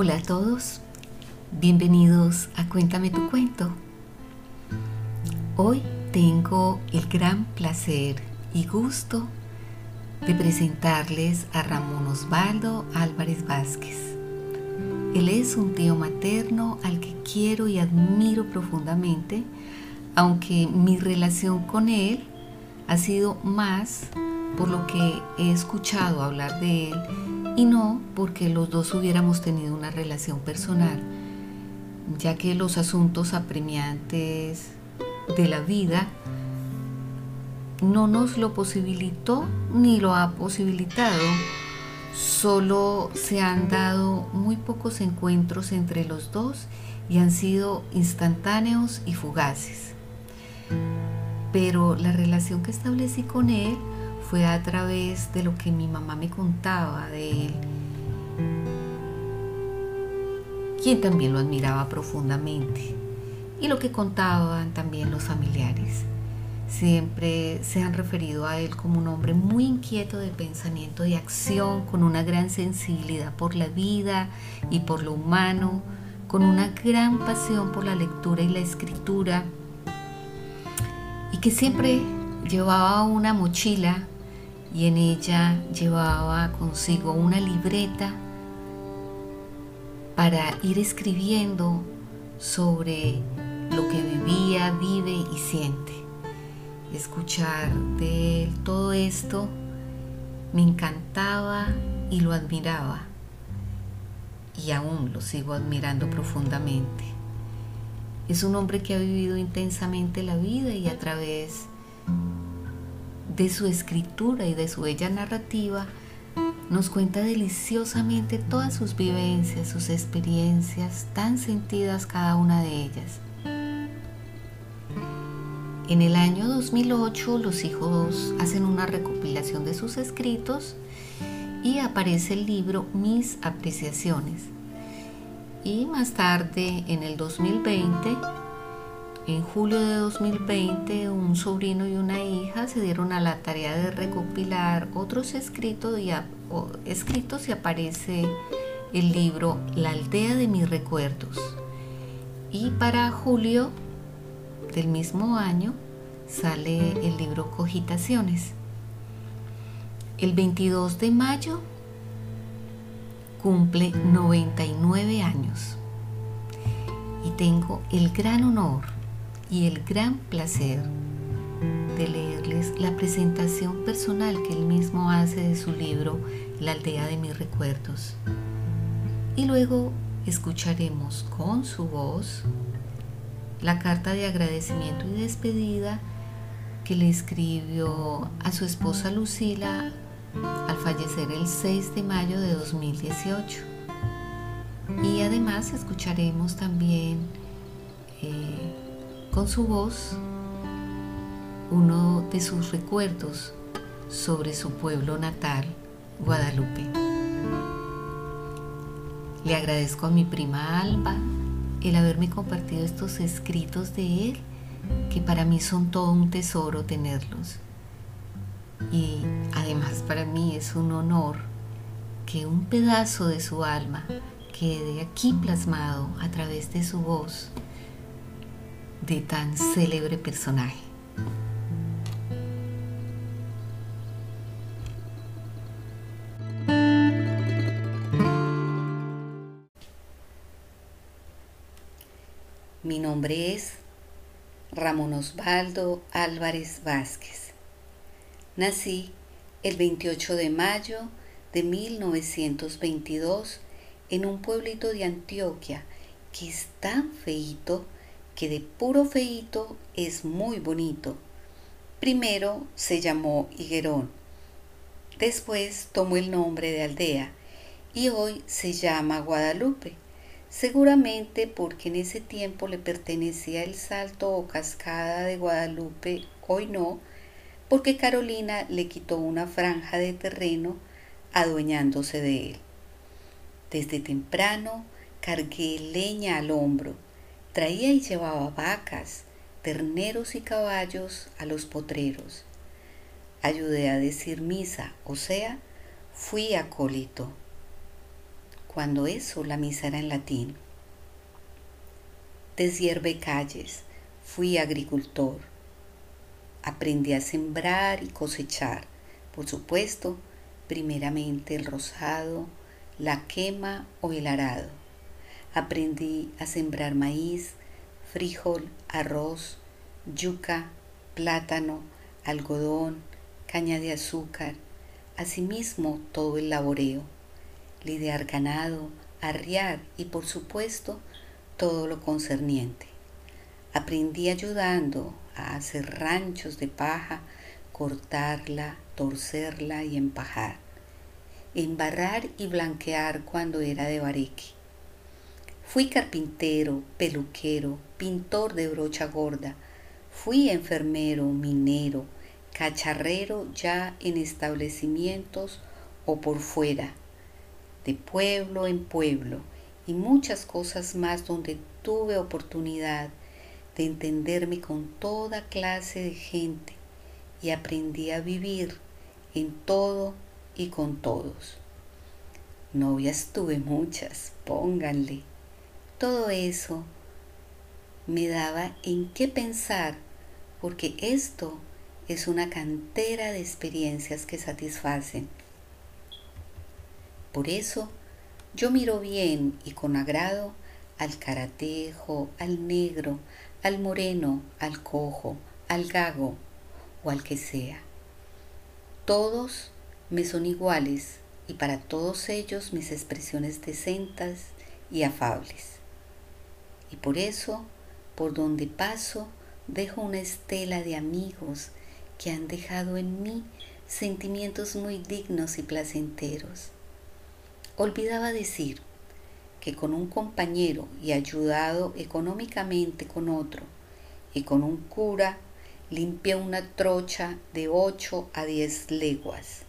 Hola a todos, bienvenidos a Cuéntame tu cuento. Hoy tengo el gran placer y gusto de presentarles a Ramón Osvaldo Álvarez Vázquez. Él es un tío materno al que quiero y admiro profundamente, aunque mi relación con él ha sido más por lo que he escuchado hablar de él y no porque los dos hubiéramos tenido una relación personal, ya que los asuntos apremiantes de la vida no nos lo posibilitó ni lo ha posibilitado. Solo se han dado muy pocos encuentros entre los dos y han sido instantáneos y fugaces. Pero la relación que establecí con él fue a través de lo que mi mamá me contaba de él, quien también lo admiraba profundamente, y lo que contaban también los familiares. Siempre se han referido a él como un hombre muy inquieto de pensamiento y acción, con una gran sensibilidad por la vida y por lo humano, con una gran pasión por la lectura y la escritura, y que siempre llevaba una mochila y en ella llevaba consigo una libreta para ir escribiendo sobre lo que vivía, vive y siente. Escuchar de él todo esto me encantaba y lo admiraba y aún lo sigo admirando profundamente. Es un hombre que ha vivido intensamente la vida y a través de su escritura y de su bella narrativa, nos cuenta deliciosamente todas sus vivencias, sus experiencias, tan sentidas cada una de ellas. En el año 2008 los hijos hacen una recopilación de sus escritos y aparece el libro Mis apreciaciones. Y más tarde, en el 2020, en julio de 2020, un sobrino y una hija se dieron a la tarea de recopilar otros escritos y, escritos y aparece el libro La aldea de mis recuerdos. Y para julio del mismo año sale el libro Cogitaciones. El 22 de mayo cumple 99 años y tengo el gran honor y el gran placer de leerles la presentación personal que él mismo hace de su libro La aldea de mis recuerdos. Y luego escucharemos con su voz la carta de agradecimiento y despedida que le escribió a su esposa Lucila al fallecer el 6 de mayo de 2018. Y además escucharemos también eh, con su voz uno de sus recuerdos sobre su pueblo natal, Guadalupe. Le agradezco a mi prima Alba el haberme compartido estos escritos de él, que para mí son todo un tesoro tenerlos. Y además para mí es un honor que un pedazo de su alma quede aquí plasmado a través de su voz de tan célebre personaje. Mi nombre es Ramón Osvaldo Álvarez Vázquez. Nací el 28 de mayo de 1922 en un pueblito de Antioquia que es tan feito que de puro feito es muy bonito. Primero se llamó Higuerón, después tomó el nombre de aldea y hoy se llama Guadalupe, seguramente porque en ese tiempo le pertenecía el salto o cascada de Guadalupe, hoy no, porque Carolina le quitó una franja de terreno adueñándose de él. Desde temprano cargué leña al hombro Traía y llevaba vacas, terneros y caballos a los potreros. Ayudé a decir misa, o sea, fui acólito. cuando eso la misa era en latín. Deshierve calles, fui agricultor. Aprendí a sembrar y cosechar, por supuesto, primeramente el rosado, la quema o el arado. Aprendí a sembrar maíz, frijol, arroz, yuca, plátano, algodón, caña de azúcar, asimismo todo el laboreo, lidiar ganado, arriar y por supuesto todo lo concerniente. Aprendí ayudando a hacer ranchos de paja, cortarla, torcerla y empajar, embarrar y blanquear cuando era de bareque. Fui carpintero, peluquero, pintor de brocha gorda, fui enfermero, minero, cacharrero ya en establecimientos o por fuera, de pueblo en pueblo, y muchas cosas más donde tuve oportunidad de entenderme con toda clase de gente y aprendí a vivir en todo y con todos. Novias tuve muchas, pónganle. Todo eso me daba en qué pensar, porque esto es una cantera de experiencias que satisfacen. Por eso yo miro bien y con agrado al caratejo, al negro, al moreno, al cojo, al gago o al que sea. Todos me son iguales y para todos ellos mis expresiones decentas y afables. Y por eso, por donde paso, dejo una estela de amigos que han dejado en mí sentimientos muy dignos y placenteros. Olvidaba decir que con un compañero y ayudado económicamente con otro y con un cura limpié una trocha de 8 a 10 leguas,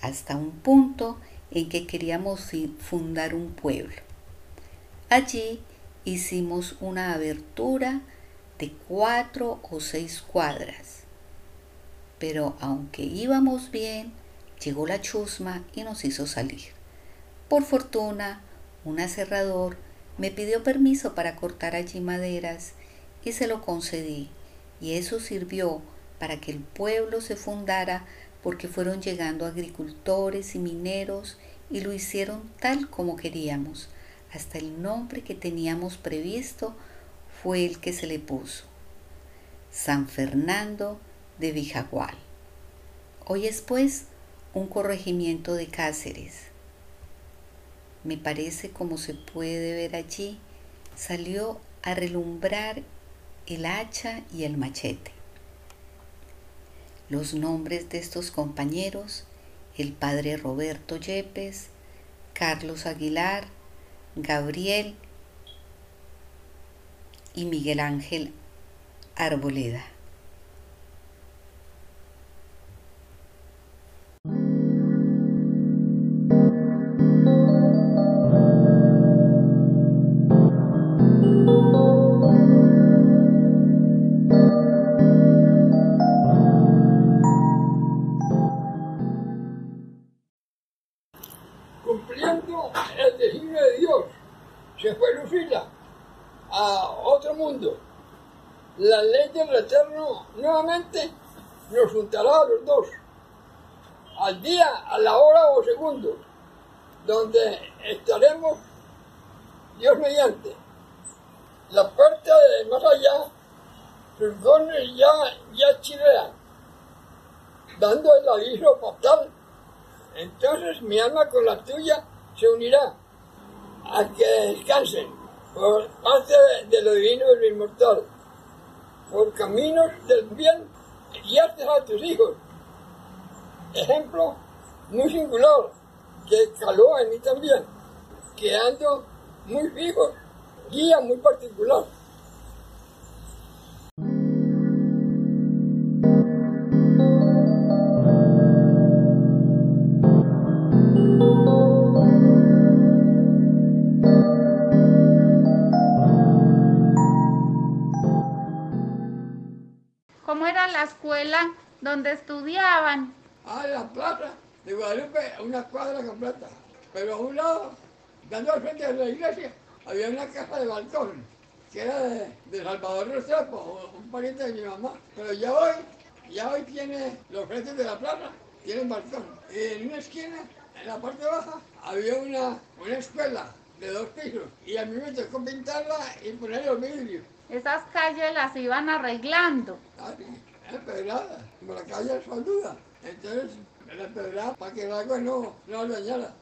hasta un punto en que queríamos fundar un pueblo. Allí hicimos una abertura de cuatro o seis cuadras pero aunque íbamos bien, llegó la chusma y nos hizo salir. Por fortuna, un aserrador me pidió permiso para cortar allí maderas y se lo concedí, y eso sirvió para que el pueblo se fundara porque fueron llegando agricultores y mineros y lo hicieron tal como queríamos. Hasta el nombre que teníamos previsto fue el que se le puso. San Fernando de Vijagual. Hoy es pues un corregimiento de Cáceres. Me parece como se puede ver allí, salió a relumbrar el hacha y el machete. Los nombres de estos compañeros, el padre Roberto Yepes, Carlos Aguilar, Gabriel y Miguel Ángel Arboleda. La ley del Eterno nuevamente nos juntará a los dos, al día, a la hora o segundo, donde estaremos Dios mediante. La puerta de más allá, sus dones ya, ya chilean, dando el aviso fatal. Entonces mi alma con la tuya se unirá a que descansen por parte de lo divino y lo inmortal por caminos del bien, guiaste a tus hijos. Ejemplo muy singular que caló en mí también, quedando muy fijo, guía muy particular. Donde estudiaban. Ah, la plaza de Guadalupe, una cuadra completa. Pero a un lado dando al frente de la iglesia, había una casa de balcón, que era de, de Salvador Restrepo, un pariente de mi mamá. Pero ya hoy, ya hoy tiene los frentes de la plaza, tienen balcón. Y en una esquina, en la parte baja, había una, una escuela de dos pisos. Y a mí me tocó pintarla y poner los vidrios. Esas calles las iban arreglando. Ah, sí, empedrada, como la calle es falduda. Entonces, la empedrada para que el agua no, no dañara.